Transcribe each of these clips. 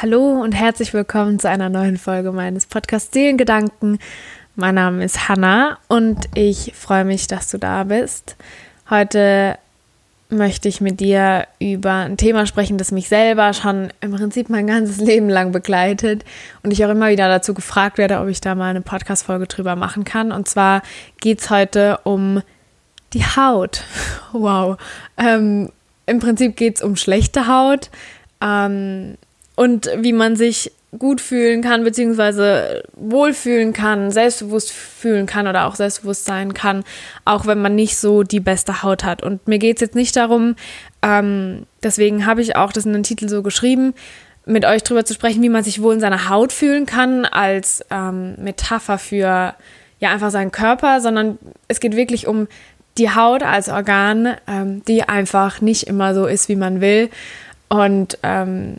Hallo und herzlich willkommen zu einer neuen Folge meines Podcasts Seelengedanken. Mein Name ist Hanna und ich freue mich, dass du da bist. Heute möchte ich mit dir über ein Thema sprechen, das mich selber schon im Prinzip mein ganzes Leben lang begleitet und ich auch immer wieder dazu gefragt werde, ob ich da mal eine Podcast-Folge drüber machen kann. Und zwar geht es heute um die Haut. Wow. Ähm, Im Prinzip geht es um schlechte Haut. Ähm, und wie man sich gut fühlen kann, beziehungsweise wohlfühlen kann, selbstbewusst fühlen kann oder auch selbstbewusst sein kann, auch wenn man nicht so die beste Haut hat. Und mir geht es jetzt nicht darum, ähm, deswegen habe ich auch das in den Titel so geschrieben, mit euch drüber zu sprechen, wie man sich wohl in seiner Haut fühlen kann, als ähm, Metapher für ja einfach seinen Körper, sondern es geht wirklich um die Haut als Organ, ähm, die einfach nicht immer so ist, wie man will. Und ähm,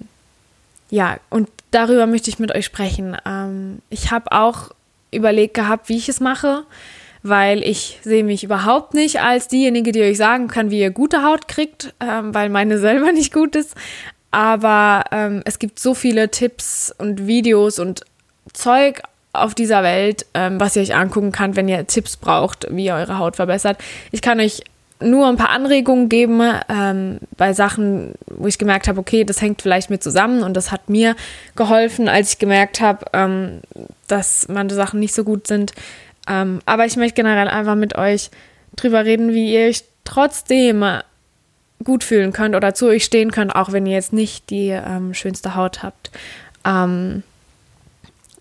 ja, und darüber möchte ich mit euch sprechen. Ähm, ich habe auch überlegt gehabt, wie ich es mache, weil ich sehe mich überhaupt nicht als diejenige, die euch sagen kann, wie ihr gute Haut kriegt, ähm, weil meine selber nicht gut ist. Aber ähm, es gibt so viele Tipps und Videos und Zeug auf dieser Welt, ähm, was ihr euch angucken könnt, wenn ihr Tipps braucht, wie ihr eure Haut verbessert. Ich kann euch nur ein paar Anregungen geben ähm, bei Sachen, wo ich gemerkt habe, okay, das hängt vielleicht mit zusammen und das hat mir geholfen, als ich gemerkt habe, ähm, dass manche Sachen nicht so gut sind. Ähm, aber ich möchte generell einfach mit euch drüber reden, wie ihr euch trotzdem gut fühlen könnt oder zu euch stehen könnt, auch wenn ihr jetzt nicht die ähm, schönste Haut habt. Ähm,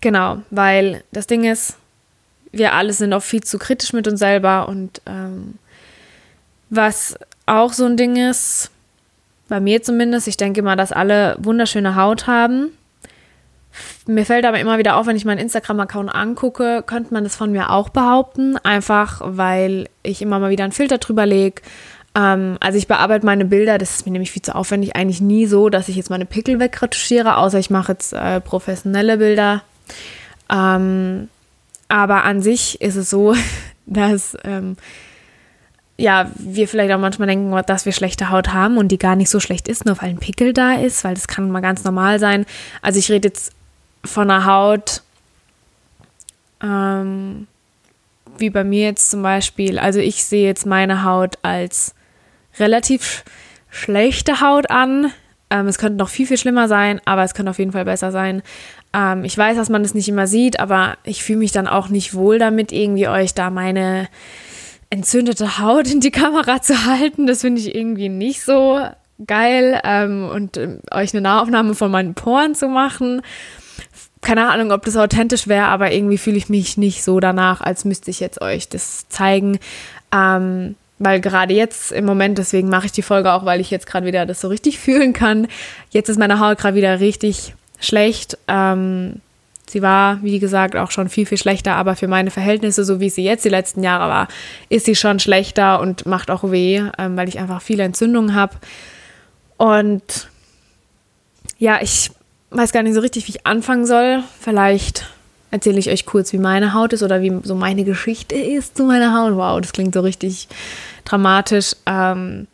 genau, weil das Ding ist, wir alle sind auch viel zu kritisch mit uns selber und ähm, was auch so ein Ding ist, bei mir zumindest, ich denke mal, dass alle wunderschöne Haut haben. Mir fällt aber immer wieder auf, wenn ich meinen Instagram-Account angucke, könnte man das von mir auch behaupten. Einfach, weil ich immer mal wieder einen Filter drüber lege. Ähm, also ich bearbeite meine Bilder, das ist mir nämlich viel zu aufwendig. Eigentlich nie so, dass ich jetzt meine Pickel wegretuschiere, außer ich mache jetzt äh, professionelle Bilder. Ähm, aber an sich ist es so, dass ähm, ja, wir vielleicht auch manchmal denken, dass wir schlechte Haut haben und die gar nicht so schlecht ist, nur weil ein Pickel da ist, weil das kann mal ganz normal sein. Also ich rede jetzt von einer Haut, ähm, wie bei mir jetzt zum Beispiel. Also ich sehe jetzt meine Haut als relativ schlechte Haut an. Ähm, es könnte noch viel, viel schlimmer sein, aber es könnte auf jeden Fall besser sein. Ähm, ich weiß, dass man das nicht immer sieht, aber ich fühle mich dann auch nicht wohl damit, irgendwie euch da meine entzündete Haut in die Kamera zu halten. Das finde ich irgendwie nicht so geil. Ähm, und ähm, euch eine Nahaufnahme von meinen Poren zu machen. Keine Ahnung, ob das authentisch wäre, aber irgendwie fühle ich mich nicht so danach, als müsste ich jetzt euch das zeigen. Ähm, weil gerade jetzt im Moment, deswegen mache ich die Folge auch, weil ich jetzt gerade wieder das so richtig fühlen kann. Jetzt ist meine Haut gerade wieder richtig schlecht. Ähm, Sie war, wie gesagt, auch schon viel, viel schlechter, aber für meine Verhältnisse, so wie sie jetzt die letzten Jahre war, ist sie schon schlechter und macht auch weh, ähm, weil ich einfach viele Entzündungen habe. Und ja, ich weiß gar nicht so richtig, wie ich anfangen soll. Vielleicht erzähle ich euch kurz, wie meine Haut ist oder wie so meine Geschichte ist zu meiner Haut. Wow, das klingt so richtig dramatisch. Ähm,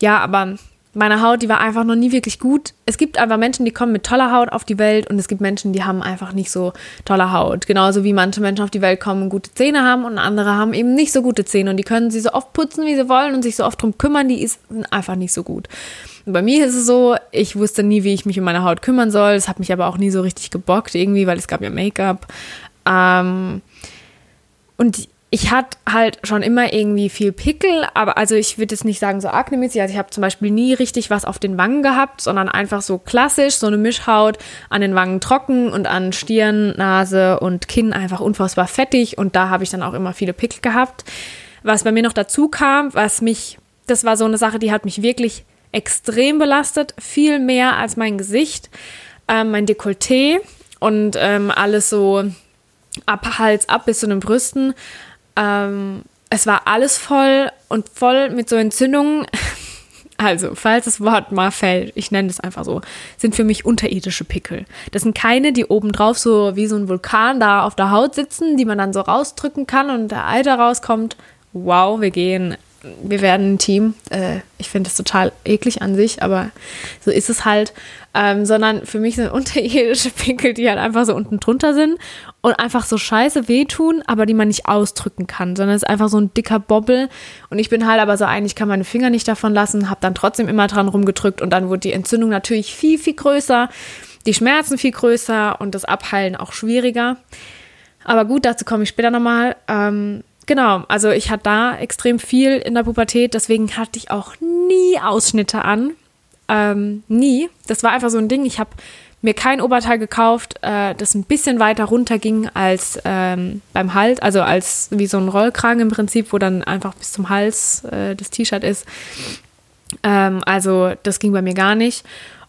ja, aber meine Haut, die war einfach noch nie wirklich gut. Es gibt einfach Menschen, die kommen mit toller Haut auf die Welt und es gibt Menschen, die haben einfach nicht so tolle Haut. Genauso wie manche Menschen auf die Welt kommen und gute Zähne haben und andere haben eben nicht so gute Zähne und die können sie so oft putzen, wie sie wollen und sich so oft drum kümmern, die ist einfach nicht so gut. Und bei mir ist es so, ich wusste nie, wie ich mich um meine Haut kümmern soll. Es hat mich aber auch nie so richtig gebockt irgendwie, weil es gab ja Make-up. Ähm, und ich hatte halt schon immer irgendwie viel Pickel, aber also ich würde jetzt nicht sagen so aknemäßig. Also ich habe zum Beispiel nie richtig was auf den Wangen gehabt, sondern einfach so klassisch, so eine Mischhaut, an den Wangen trocken und an Stirn, Nase und Kinn einfach unfassbar fettig und da habe ich dann auch immer viele Pickel gehabt. Was bei mir noch dazu kam, was mich, das war so eine Sache, die hat mich wirklich extrem belastet, viel mehr als mein Gesicht, ähm, mein Dekolleté und ähm, alles so ab Hals ab bis zu den Brüsten ähm, es war alles voll und voll mit so Entzündungen. Also, falls das Wort mal fällt, ich nenne es einfach so, sind für mich unterirdische Pickel. Das sind keine, die obendrauf so wie so ein Vulkan da auf der Haut sitzen, die man dann so rausdrücken kann und der Eiter rauskommt. Wow, wir gehen wir werden ein Team. Äh, ich finde das total eklig an sich, aber so ist es halt. Ähm, sondern für mich sind unterirdische Pickel, die halt einfach so unten drunter sind und einfach so scheiße wehtun, aber die man nicht ausdrücken kann, sondern es ist einfach so ein dicker Bobbel. Und ich bin halt aber so ein, ich kann meine Finger nicht davon lassen, habe dann trotzdem immer dran rumgedrückt und dann wurde die Entzündung natürlich viel, viel größer, die Schmerzen viel größer und das Abheilen auch schwieriger. Aber gut, dazu komme ich später nochmal. Ähm, genau, also ich hatte da extrem viel in der Pubertät, deswegen hatte ich auch nie Ausschnitte an. Ähm, nie. Das war einfach so ein Ding. Ich habe mir kein Oberteil gekauft, äh, das ein bisschen weiter runter ging als ähm, beim Hals, also als wie so ein Rollkragen im Prinzip, wo dann einfach bis zum Hals äh, das T-Shirt ist. Ähm, also das ging bei mir gar nicht.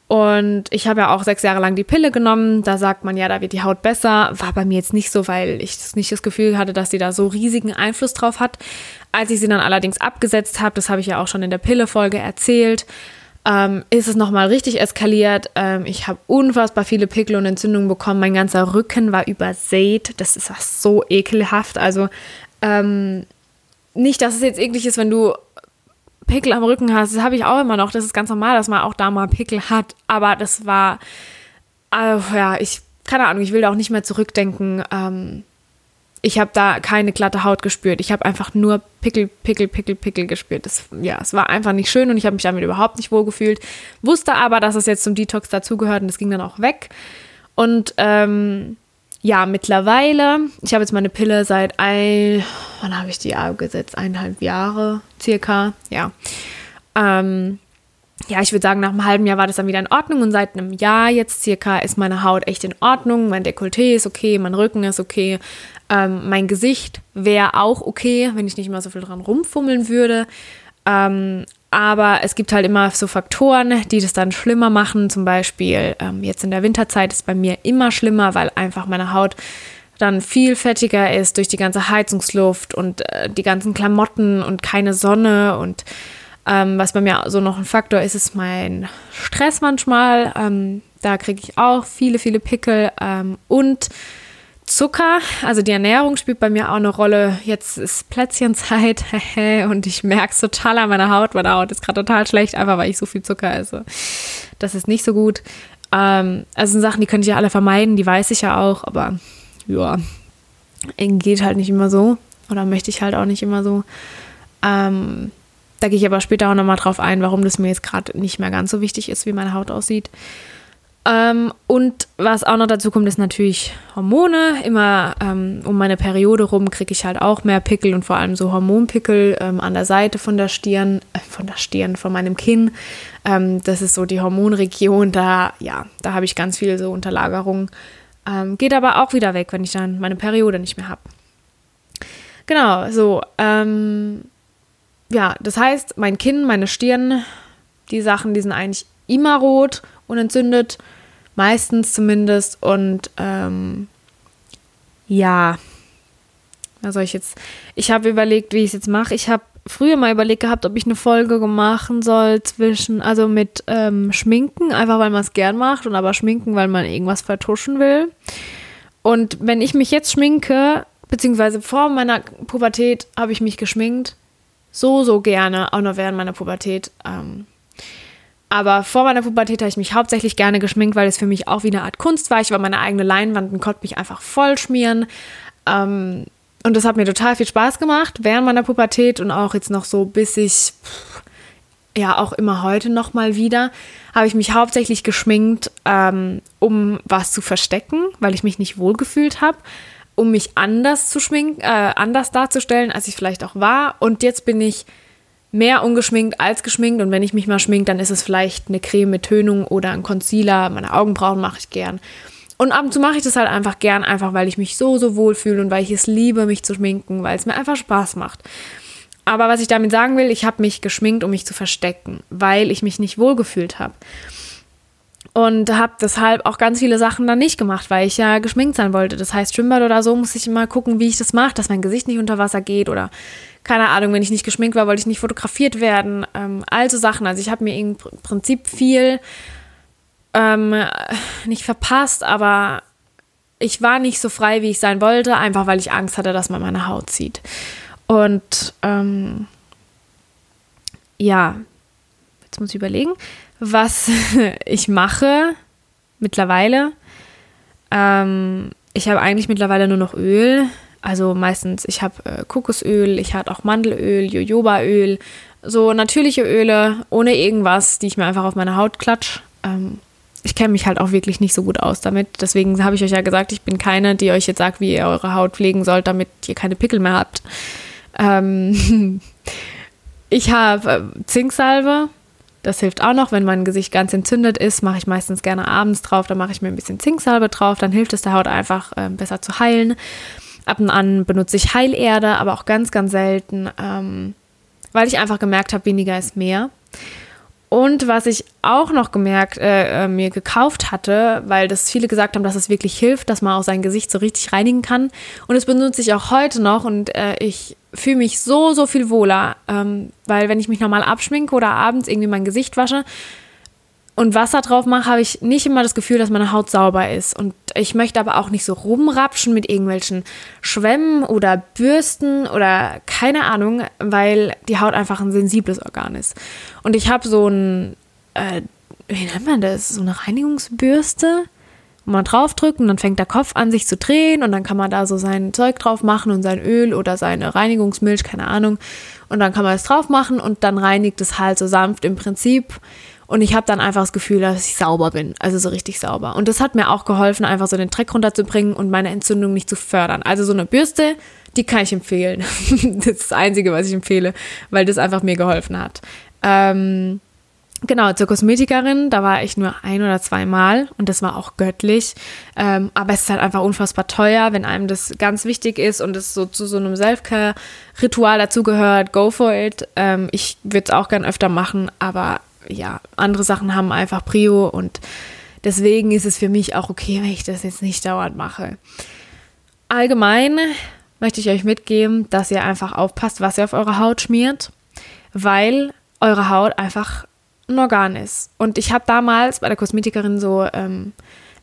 Und ich habe ja auch sechs Jahre lang die Pille genommen. Da sagt man ja, da wird die Haut besser. War bei mir jetzt nicht so, weil ich nicht das Gefühl hatte, dass sie da so riesigen Einfluss drauf hat. Als ich sie dann allerdings abgesetzt habe, das habe ich ja auch schon in der Pille-Folge erzählt, ähm, ist es nochmal richtig eskaliert. Ähm, ich habe unfassbar viele Pickel und Entzündungen bekommen. Mein ganzer Rücken war übersät. Das ist so ekelhaft. Also ähm, nicht, dass es jetzt eklig ist, wenn du Pickel am Rücken hast, das habe ich auch immer noch. Das ist ganz normal, dass man auch da mal Pickel hat. Aber das war, äh, ja, ich, keine Ahnung, ich will da auch nicht mehr zurückdenken. Ähm, ich habe da keine glatte Haut gespürt. Ich habe einfach nur Pickel, Pickel, Pickel, Pickel gespürt. Das, ja, es war einfach nicht schön und ich habe mich damit überhaupt nicht wohl gefühlt. Wusste aber, dass es jetzt zum Detox dazugehört und das ging dann auch weg. Und ähm, ja, mittlerweile, ich habe jetzt meine Pille seit ein, wann habe ich die abgesetzt? Eineinhalb Jahre circa, ja. Ähm, ja, ich würde sagen, nach einem halben Jahr war das dann wieder in Ordnung und seit einem Jahr jetzt circa ist meine Haut echt in Ordnung. Mein Dekolleté ist okay, mein Rücken ist okay, ähm, mein Gesicht wäre auch okay, wenn ich nicht mal so viel dran rumfummeln würde. Ähm, aber es gibt halt immer so Faktoren, die das dann schlimmer machen. Zum Beispiel ähm, jetzt in der Winterzeit ist es bei mir immer schlimmer, weil einfach meine Haut dann viel fettiger ist durch die ganze Heizungsluft und äh, die ganzen Klamotten und keine Sonne. Und ähm, was bei mir so noch ein Faktor ist, ist mein Stress manchmal. Ähm, da kriege ich auch viele, viele Pickel ähm, und Zucker, also die Ernährung spielt bei mir auch eine Rolle. Jetzt ist Plätzchenzeit und ich merke es total an meiner Haut. Meine Haut ist gerade total schlecht, einfach weil ich so viel Zucker esse. Das ist nicht so gut. Ähm, also sind Sachen, die könnte ich ja alle vermeiden, die weiß ich ja auch, aber ja, geht halt nicht immer so oder möchte ich halt auch nicht immer so. Ähm, da gehe ich aber später auch nochmal drauf ein, warum das mir jetzt gerade nicht mehr ganz so wichtig ist, wie meine Haut aussieht. Ähm, und was auch noch dazu kommt, ist natürlich Hormone. Immer ähm, um meine Periode rum kriege ich halt auch mehr Pickel und vor allem so Hormonpickel ähm, an der Seite von der Stirn, äh, von der Stirn, von meinem Kinn. Ähm, das ist so die Hormonregion. Da, ja, da habe ich ganz viel so Unterlagerung. Ähm, geht aber auch wieder weg, wenn ich dann meine Periode nicht mehr habe. Genau, so. Ähm, ja, das heißt, mein Kinn, meine Stirn, die Sachen, die sind eigentlich immer rot und entzündet, meistens zumindest. Und ähm, ja, was soll ich jetzt? Ich habe überlegt, wie ich es jetzt mache. Ich habe früher mal überlegt gehabt, ob ich eine Folge machen soll zwischen, also mit ähm, Schminken, einfach weil man es gern macht und aber Schminken, weil man irgendwas vertuschen will. Und wenn ich mich jetzt schminke, beziehungsweise vor meiner Pubertät habe ich mich geschminkt, so, so gerne, auch noch während meiner Pubertät. Ähm, aber vor meiner Pubertät habe ich mich hauptsächlich gerne geschminkt, weil es für mich auch wie eine Art Kunst war. Ich war meine eigene Leinwand und konnte mich einfach voll schmieren. Ähm, und das hat mir total viel Spaß gemacht während meiner Pubertät und auch jetzt noch so, bis ich, ja, auch immer heute noch mal wieder, habe ich mich hauptsächlich geschminkt, ähm, um was zu verstecken, weil ich mich nicht wohlgefühlt habe, um mich anders zu schminken, äh, anders darzustellen, als ich vielleicht auch war. Und jetzt bin ich mehr ungeschminkt als geschminkt. Und wenn ich mich mal schmink, dann ist es vielleicht eine Creme mit Tönung oder ein Concealer. Meine Augenbrauen mache ich gern. Und ab und zu mache ich das halt einfach gern, einfach weil ich mich so, so wohl fühle und weil ich es liebe, mich zu schminken, weil es mir einfach Spaß macht. Aber was ich damit sagen will, ich habe mich geschminkt, um mich zu verstecken, weil ich mich nicht wohlgefühlt habe. Und habe deshalb auch ganz viele Sachen dann nicht gemacht, weil ich ja geschminkt sein wollte. Das heißt, Schwimmbad oder so muss ich immer gucken, wie ich das mache, dass mein Gesicht nicht unter Wasser geht oder keine Ahnung, wenn ich nicht geschminkt war, wollte ich nicht fotografiert werden. Ähm, also Sachen. Also ich habe mir im Prinzip viel ähm, nicht verpasst, aber ich war nicht so frei, wie ich sein wollte, einfach weil ich Angst hatte, dass man meine Haut sieht. Und ähm, ja, jetzt muss ich überlegen, was ich mache mittlerweile. Ähm, ich habe eigentlich mittlerweile nur noch Öl. Also meistens, ich habe äh, Kokosöl, ich habe auch Mandelöl, Jojobaöl, so natürliche Öle ohne irgendwas, die ich mir einfach auf meine Haut klatsch. Ähm, ich kenne mich halt auch wirklich nicht so gut aus damit. Deswegen habe ich euch ja gesagt, ich bin keine, die euch jetzt sagt, wie ihr eure Haut pflegen sollt, damit ihr keine Pickel mehr habt. Ähm ich habe äh, Zinksalbe. Das hilft auch noch, wenn mein Gesicht ganz entzündet ist, mache ich meistens gerne abends drauf. Da mache ich mir ein bisschen Zinksalbe drauf. Dann hilft es der Haut einfach äh, besser zu heilen. Ab und an benutze ich Heilerde, aber auch ganz, ganz selten, ähm, weil ich einfach gemerkt habe, weniger ist mehr. Und was ich auch noch gemerkt, äh, äh, mir gekauft hatte, weil das viele gesagt haben, dass es wirklich hilft, dass man auch sein Gesicht so richtig reinigen kann. Und das benutze ich auch heute noch und äh, ich fühle mich so, so viel wohler, ähm, weil wenn ich mich normal abschminke oder abends irgendwie mein Gesicht wasche, und Wasser drauf mache, habe ich nicht immer das Gefühl, dass meine Haut sauber ist. Und ich möchte aber auch nicht so rumrapschen mit irgendwelchen Schwämmen oder Bürsten oder keine Ahnung, weil die Haut einfach ein sensibles Organ ist. Und ich habe so ein, äh, wie nennt man das? So eine Reinigungsbürste, wo man draufdrückt und dann fängt der Kopf an, sich zu drehen und dann kann man da so sein Zeug drauf machen und sein Öl oder seine Reinigungsmilch, keine Ahnung. Und dann kann man es drauf machen und dann reinigt es halt so sanft im Prinzip und ich habe dann einfach das Gefühl, dass ich sauber bin, also so richtig sauber. Und das hat mir auch geholfen, einfach so den Dreck runterzubringen und meine Entzündung nicht zu fördern. Also so eine Bürste, die kann ich empfehlen. das ist das Einzige, was ich empfehle, weil das einfach mir geholfen hat. Ähm, Genau, zur Kosmetikerin, da war ich nur ein oder zweimal und das war auch göttlich. Ähm, aber es ist halt einfach unfassbar teuer, wenn einem das ganz wichtig ist und es so zu so einem Selfcare-Ritual dazugehört, go for it. Ähm, ich würde es auch gern öfter machen, aber ja, andere Sachen haben einfach Prio und deswegen ist es für mich auch okay, wenn ich das jetzt nicht dauernd mache. Allgemein möchte ich euch mitgeben, dass ihr einfach aufpasst, was ihr auf eure Haut schmiert, weil eure Haut einfach ein Organ ist. Und ich habe damals bei der Kosmetikerin so ähm,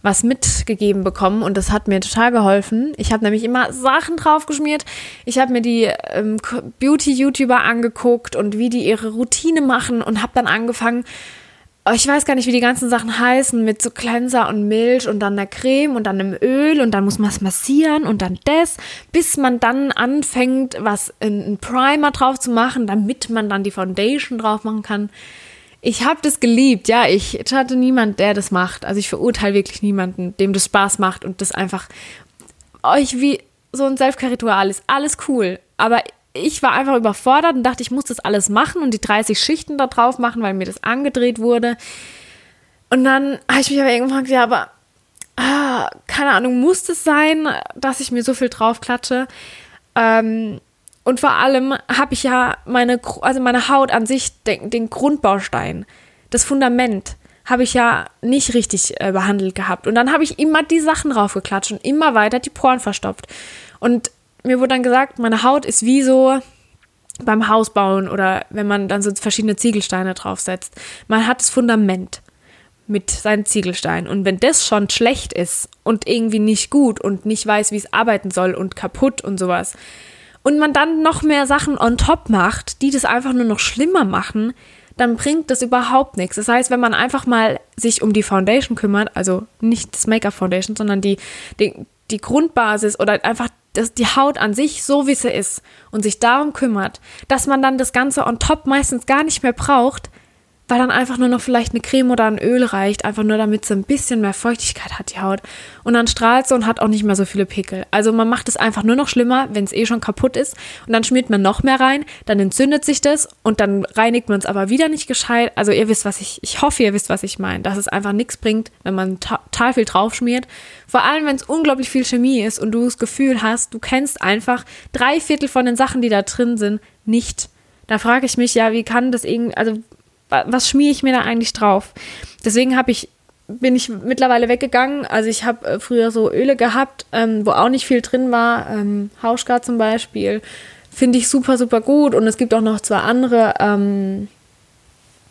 was mitgegeben bekommen und das hat mir total geholfen. Ich habe nämlich immer Sachen draufgeschmiert. Ich habe mir die ähm, Beauty-YouTuber angeguckt und wie die ihre Routine machen und habe dann angefangen, oh, ich weiß gar nicht, wie die ganzen Sachen heißen, mit so Cleanser und Milch und dann der Creme und dann dem Öl und dann muss man es massieren und dann das, bis man dann anfängt, was in, Primer drauf zu machen, damit man dann die Foundation drauf machen kann. Ich habe das geliebt, ja. Ich hatte niemand, der das macht. Also ich verurteile wirklich niemanden, dem das Spaß macht und das einfach euch wie so ein Selfcare-Ritual ist. Alles cool. Aber ich war einfach überfordert und dachte, ich muss das alles machen und die 30 Schichten da drauf machen, weil mir das angedreht wurde. Und dann habe ich mich aber irgendwann gefragt, ja, aber ah, keine Ahnung, muss das sein, dass ich mir so viel draufklatsche? Ähm, und vor allem habe ich ja meine, also meine Haut an sich, den, den Grundbaustein, das Fundament, habe ich ja nicht richtig äh, behandelt gehabt. Und dann habe ich immer die Sachen raufgeklatscht und immer weiter die Poren verstopft. Und mir wurde dann gesagt, meine Haut ist wie so beim Hausbauen oder wenn man dann so verschiedene Ziegelsteine draufsetzt. Man hat das Fundament mit seinen Ziegelsteinen. Und wenn das schon schlecht ist und irgendwie nicht gut und nicht weiß, wie es arbeiten soll und kaputt und sowas, und man dann noch mehr Sachen on top macht, die das einfach nur noch schlimmer machen, dann bringt das überhaupt nichts. Das heißt, wenn man einfach mal sich um die Foundation kümmert, also nicht das Make-up Foundation, sondern die, die, die Grundbasis oder einfach das, die Haut an sich so wie sie ist und sich darum kümmert, dass man dann das Ganze on top meistens gar nicht mehr braucht, weil dann einfach nur noch vielleicht eine Creme oder ein Öl reicht, einfach nur damit sie ein bisschen mehr Feuchtigkeit hat, die Haut. Und dann strahlt sie und hat auch nicht mehr so viele Pickel. Also man macht es einfach nur noch schlimmer, wenn es eh schon kaputt ist. Und dann schmiert man noch mehr rein, dann entzündet sich das und dann reinigt man es aber wieder nicht gescheit. Also ihr wisst, was ich, ich hoffe, ihr wisst, was ich meine, dass es einfach nichts bringt, wenn man total viel drauf schmiert. Vor allem, wenn es unglaublich viel Chemie ist und du das Gefühl hast, du kennst einfach drei Viertel von den Sachen, die da drin sind, nicht. Da frage ich mich ja, wie kann das irgendwie, also was schmiere ich mir da eigentlich drauf? Deswegen habe ich bin ich mittlerweile weggegangen. Also ich habe äh, früher so Öle gehabt, ähm, wo auch nicht viel drin war. Ähm, Hauschka zum Beispiel. Finde ich super, super gut. Und es gibt auch noch zwei andere. Ähm,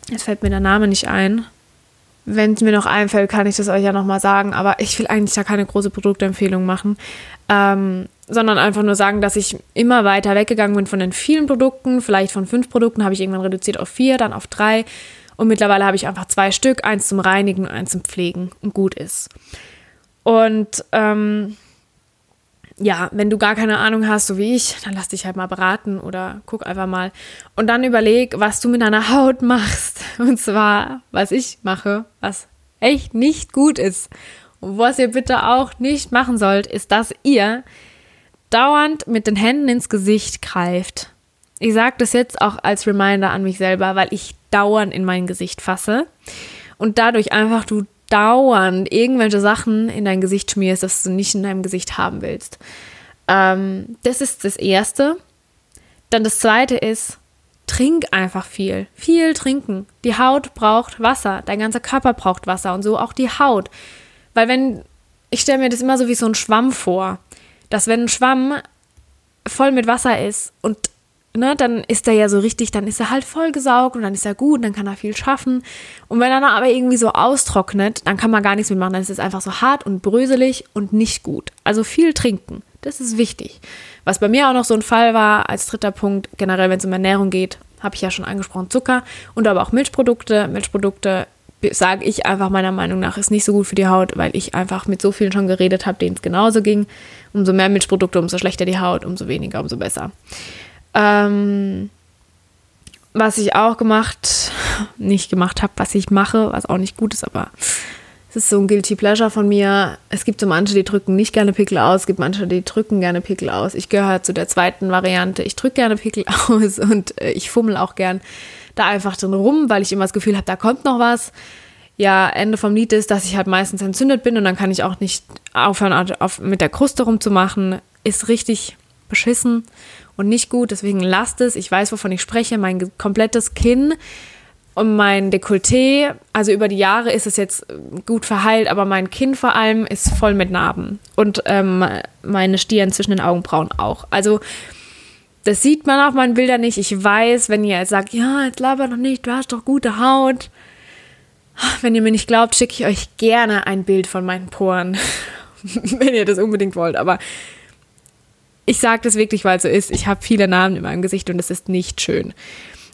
jetzt fällt mir der Name nicht ein. Wenn es mir noch einfällt, kann ich das euch ja nochmal sagen. Aber ich will eigentlich da keine große Produktempfehlung machen, ähm, sondern einfach nur sagen, dass ich immer weiter weggegangen bin von den vielen Produkten. Vielleicht von fünf Produkten habe ich irgendwann reduziert auf vier, dann auf drei. Und mittlerweile habe ich einfach zwei Stück, eins zum Reinigen und eins zum Pflegen und gut ist. Und ähm, ja, wenn du gar keine Ahnung hast, so wie ich, dann lass dich halt mal beraten oder guck einfach mal. Und dann überleg, was du mit deiner Haut machst. Und zwar, was ich mache, was echt nicht gut ist. Und was ihr bitte auch nicht machen sollt, ist, dass ihr dauernd mit den Händen ins Gesicht greift. Ich sage das jetzt auch als Reminder an mich selber, weil ich dauernd in mein Gesicht fasse und dadurch einfach du dauernd irgendwelche Sachen in dein Gesicht schmierst, das du nicht in deinem Gesicht haben willst. Ähm, das ist das Erste. Dann das Zweite ist, trink einfach viel. Viel trinken. Die Haut braucht Wasser. Dein ganzer Körper braucht Wasser und so auch die Haut. Weil wenn, ich stelle mir das immer so wie so ein Schwamm vor, dass wenn ein Schwamm voll mit Wasser ist und ne, dann ist er ja so richtig, dann ist er halt vollgesaugt und dann ist er gut, dann kann er viel schaffen. Und wenn er dann aber irgendwie so austrocknet, dann kann man gar nichts mehr machen. Dann ist es einfach so hart und bröselig und nicht gut. Also viel trinken, das ist wichtig. Was bei mir auch noch so ein Fall war, als dritter Punkt, generell, wenn es um Ernährung geht, habe ich ja schon angesprochen, Zucker und aber auch Milchprodukte. Milchprodukte sage ich einfach meiner Meinung nach, ist nicht so gut für die Haut, weil ich einfach mit so vielen schon geredet habe, denen es genauso ging. Umso mehr Milchprodukte, umso schlechter die Haut, umso weniger, umso besser. Ähm, was ich auch gemacht, nicht gemacht habe, was ich mache, was auch nicht gut ist, aber es ist so ein Guilty Pleasure von mir. Es gibt so manche, die drücken nicht gerne Pickel aus, es gibt manche, die drücken gerne Pickel aus. Ich gehöre zu der zweiten Variante. Ich drücke gerne Pickel aus und äh, ich fummel auch gern da einfach drin rum, weil ich immer das Gefühl habe, da kommt noch was. Ja, Ende vom Lied ist, dass ich halt meistens entzündet bin und dann kann ich auch nicht aufhören, auf, mit der Kruste rumzumachen. Ist richtig beschissen und nicht gut. Deswegen lasst es. Ich weiß, wovon ich spreche. Mein komplettes Kinn und mein Dekolleté, also über die Jahre ist es jetzt gut verheilt, aber mein Kinn vor allem ist voll mit Narben. Und ähm, meine Stirn zwischen den Augenbrauen auch. Also das sieht man auf meinen Bildern nicht. Ich weiß, wenn ihr jetzt sagt, ja, jetzt laber doch nicht, du hast doch gute Haut. Wenn ihr mir nicht glaubt, schicke ich euch gerne ein Bild von meinen Poren, wenn ihr das unbedingt wollt. Aber ich sage das wirklich, weil es so ist. Ich habe viele Namen in meinem Gesicht und es ist nicht schön.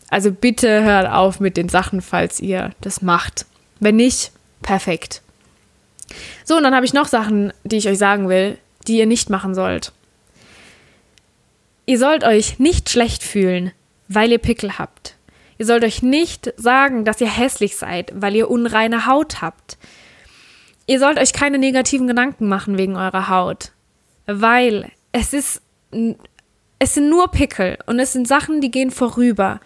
Also bitte hört auf mit den Sachen, falls ihr das macht. Wenn nicht, perfekt. So, und dann habe ich noch Sachen, die ich euch sagen will, die ihr nicht machen sollt. Ihr sollt euch nicht schlecht fühlen, weil ihr Pickel habt. Ihr sollt euch nicht sagen, dass ihr hässlich seid, weil ihr unreine Haut habt. Ihr sollt euch keine negativen Gedanken machen wegen eurer Haut, weil es ist es sind nur Pickel und es sind Sachen, die gehen vorüber.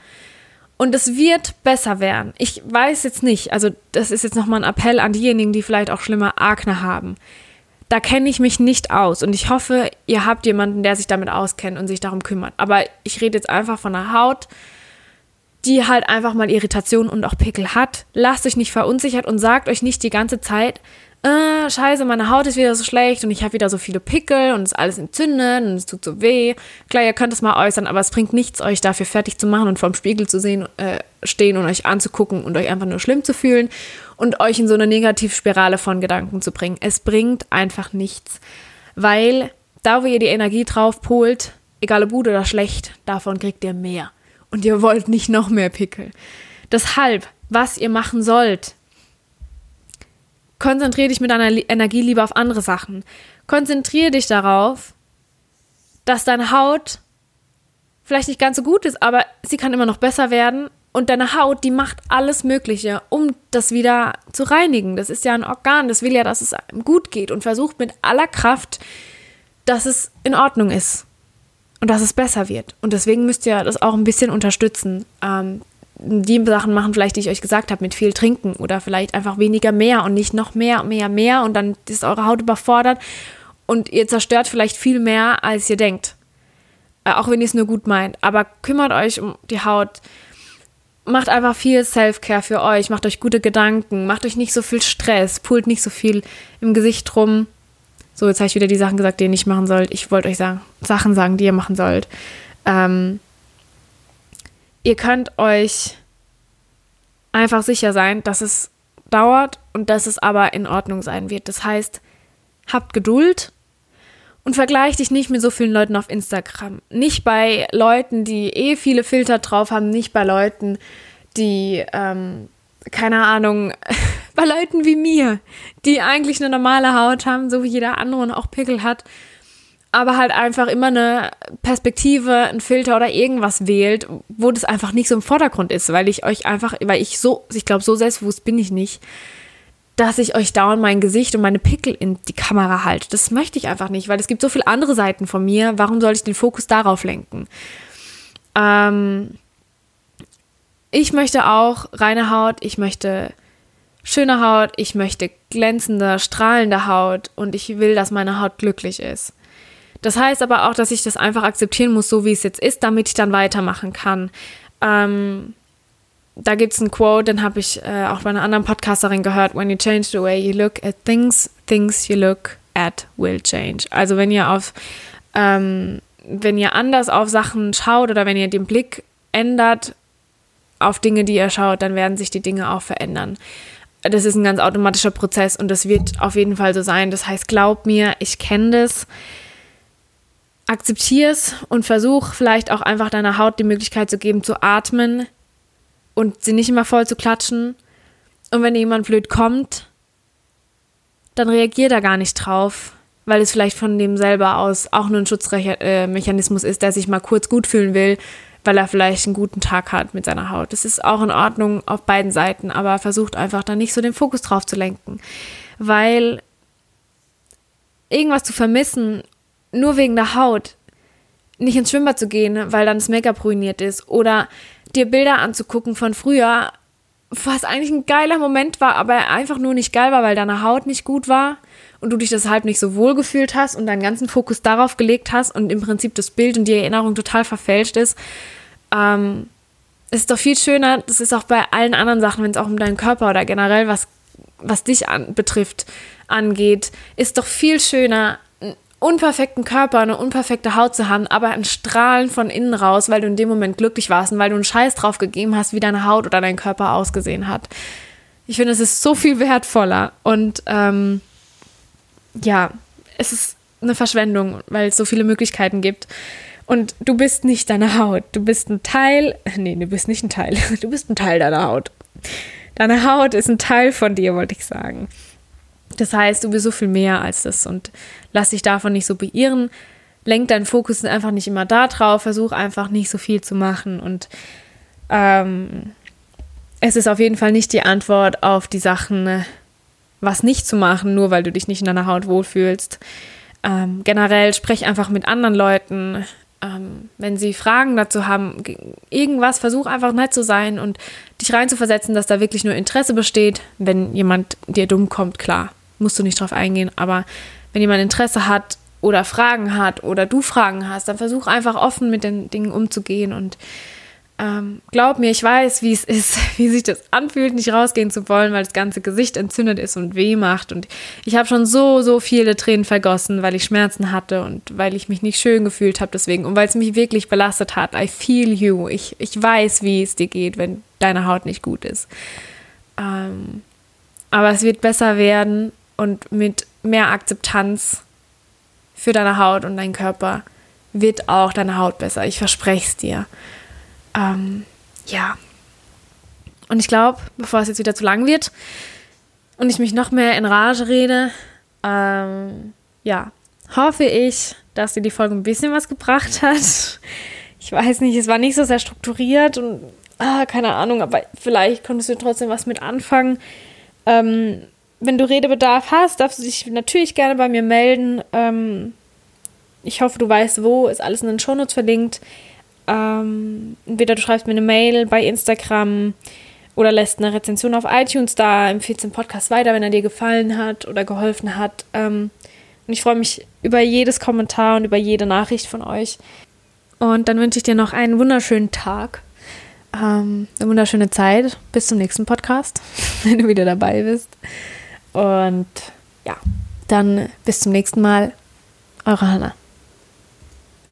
Und es wird besser werden. Ich weiß jetzt nicht, also das ist jetzt nochmal ein Appell an diejenigen, die vielleicht auch schlimmer Akne haben. Da kenne ich mich nicht aus und ich hoffe, ihr habt jemanden, der sich damit auskennt und sich darum kümmert. Aber ich rede jetzt einfach von der Haut, die halt einfach mal Irritation und auch Pickel hat. Lasst euch nicht verunsichert und sagt euch nicht die ganze Zeit, äh, scheiße, meine Haut ist wieder so schlecht und ich habe wieder so viele Pickel und es ist alles entzündet und es tut so weh. Klar, ihr könnt es mal äußern, aber es bringt nichts, euch dafür fertig zu machen und vorm Spiegel zu sehen, äh, stehen und euch anzugucken und euch einfach nur schlimm zu fühlen und euch in so eine Negativspirale von Gedanken zu bringen. Es bringt einfach nichts, weil da, wo ihr die Energie drauf polt, egal ob gut oder schlecht, davon kriegt ihr mehr. Und ihr wollt nicht noch mehr Pickel. Deshalb, was ihr machen sollt, Konzentriere dich mit deiner Energie lieber auf andere Sachen. Konzentriere dich darauf, dass deine Haut vielleicht nicht ganz so gut ist, aber sie kann immer noch besser werden. Und deine Haut, die macht alles Mögliche, um das wieder zu reinigen. Das ist ja ein Organ, das will ja, dass es gut geht und versucht mit aller Kraft, dass es in Ordnung ist und dass es besser wird. Und deswegen müsst ihr das auch ein bisschen unterstützen. Ähm, die Sachen machen, vielleicht die ich euch gesagt habe, mit viel Trinken oder vielleicht einfach weniger mehr und nicht noch mehr, mehr, mehr und dann ist eure Haut überfordert und ihr zerstört vielleicht viel mehr, als ihr denkt. Äh, auch wenn ihr es nur gut meint. Aber kümmert euch um die Haut. Macht einfach viel Self-Care für euch. Macht euch gute Gedanken. Macht euch nicht so viel Stress. Pult nicht so viel im Gesicht rum. So, jetzt habe ich wieder die Sachen gesagt, die ihr nicht machen sollt. Ich wollte euch sagen, Sachen sagen, die ihr machen sollt. Ähm, ihr könnt euch einfach sicher sein, dass es dauert und dass es aber in Ordnung sein wird. Das heißt, habt Geduld und vergleich dich nicht mit so vielen Leuten auf Instagram. Nicht bei Leuten, die eh viele Filter drauf haben, nicht bei Leuten, die, ähm, keine Ahnung, bei Leuten wie mir, die eigentlich eine normale Haut haben, so wie jeder andere und auch Pickel hat, aber halt einfach immer eine Perspektive, ein Filter oder irgendwas wählt, wo das einfach nicht so im Vordergrund ist, weil ich euch einfach, weil ich so, ich glaube, so selbstbewusst bin ich nicht, dass ich euch dauernd mein Gesicht und meine Pickel in die Kamera halte. Das möchte ich einfach nicht, weil es gibt so viele andere Seiten von mir. Warum soll ich den Fokus darauf lenken? Ähm, ich möchte auch reine Haut, ich möchte schöne Haut, ich möchte glänzende, strahlende Haut und ich will, dass meine Haut glücklich ist. Das heißt aber auch, dass ich das einfach akzeptieren muss, so wie es jetzt ist, damit ich dann weitermachen kann. Ähm, da gibt es ein Quote, den habe ich äh, auch bei einer anderen Podcasterin gehört. When you change the way you look at things, things you look at will change. Also wenn ihr auf, ähm, wenn ihr anders auf Sachen schaut oder wenn ihr den Blick ändert auf Dinge, die ihr schaut, dann werden sich die Dinge auch verändern. Das ist ein ganz automatischer Prozess und das wird auf jeden Fall so sein. Das heißt, glaub mir, ich kenne das. Akzeptier es und versuch vielleicht auch einfach deiner Haut die Möglichkeit zu geben, zu atmen, und sie nicht immer voll zu klatschen. Und wenn jemand blöd kommt, dann reagiert er gar nicht drauf, weil es vielleicht von dem selber aus auch nur ein Schutzmechanismus ist, der sich mal kurz gut fühlen will, weil er vielleicht einen guten Tag hat mit seiner Haut. Das ist auch in Ordnung auf beiden Seiten, aber versucht einfach da nicht so den Fokus drauf zu lenken, weil irgendwas zu vermissen, nur wegen der Haut, nicht ins Schwimmbad zu gehen, weil dann das Make-up ruiniert ist oder dir Bilder anzugucken von früher, was eigentlich ein geiler Moment war, aber einfach nur nicht geil war, weil deine Haut nicht gut war und du dich deshalb nicht so wohl gefühlt hast und deinen ganzen Fokus darauf gelegt hast und im Prinzip das Bild und die Erinnerung total verfälscht ist. Ähm, ist doch viel schöner, das ist auch bei allen anderen Sachen, wenn es auch um deinen Körper oder generell was, was dich an, betrifft, angeht, ist doch viel schöner, unperfekten Körper, eine unperfekte Haut zu haben, aber ein Strahlen von innen raus, weil du in dem Moment glücklich warst und weil du einen Scheiß drauf gegeben hast, wie deine Haut oder dein Körper ausgesehen hat. Ich finde, es ist so viel wertvoller und ähm, ja, es ist eine Verschwendung, weil es so viele Möglichkeiten gibt. Und du bist nicht deine Haut. Du bist ein Teil. Nee, du bist nicht ein Teil. Du bist ein Teil deiner Haut. Deine Haut ist ein Teil von dir, wollte ich sagen. Das heißt, du bist so viel mehr als das und lass dich davon nicht so beirren. Lenk deinen Fokus einfach nicht immer da drauf, versuch einfach nicht so viel zu machen und ähm, es ist auf jeden Fall nicht die Antwort auf die Sachen, was nicht zu machen, nur weil du dich nicht in deiner Haut wohlfühlst. Ähm, generell sprech einfach mit anderen Leuten. Ähm, wenn sie Fragen dazu haben, irgendwas, versuch einfach nett zu sein und dich reinzuversetzen, dass da wirklich nur Interesse besteht. Wenn jemand dir dumm kommt, klar, musst du nicht drauf eingehen, aber wenn jemand Interesse hat oder Fragen hat oder du Fragen hast, dann versuch einfach offen mit den Dingen umzugehen und ähm, glaub mir, ich weiß, wie es ist, wie sich das anfühlt, nicht rausgehen zu wollen, weil das ganze Gesicht entzündet ist und weh macht. Und ich habe schon so, so viele Tränen vergossen, weil ich Schmerzen hatte und weil ich mich nicht schön gefühlt habe deswegen und weil es mich wirklich belastet hat. I feel you. Ich, ich weiß, wie es dir geht, wenn deine Haut nicht gut ist. Ähm, aber es wird besser werden und mit mehr Akzeptanz für deine Haut und deinen Körper wird auch deine Haut besser. Ich verspreche es dir. Ähm, ja. Und ich glaube, bevor es jetzt wieder zu lang wird und ich mich noch mehr in Rage rede, ähm, ja, hoffe ich, dass dir die Folge ein bisschen was gebracht hat. Ich weiß nicht, es war nicht so sehr strukturiert und ah, keine Ahnung, aber vielleicht konntest du trotzdem was mit anfangen. Ähm, wenn du Redebedarf hast, darfst du dich natürlich gerne bei mir melden. Ähm, ich hoffe, du weißt, wo, ist alles in den Shownotes verlinkt. Ähm, entweder du schreibst mir eine Mail bei Instagram oder lässt eine Rezension auf iTunes da, empfiehlst den Podcast weiter, wenn er dir gefallen hat oder geholfen hat. Ähm, und ich freue mich über jedes Kommentar und über jede Nachricht von euch. Und dann wünsche ich dir noch einen wunderschönen Tag, ähm, eine wunderschöne Zeit. Bis zum nächsten Podcast, wenn du wieder dabei bist. Und ja, dann bis zum nächsten Mal. Eure Hanna.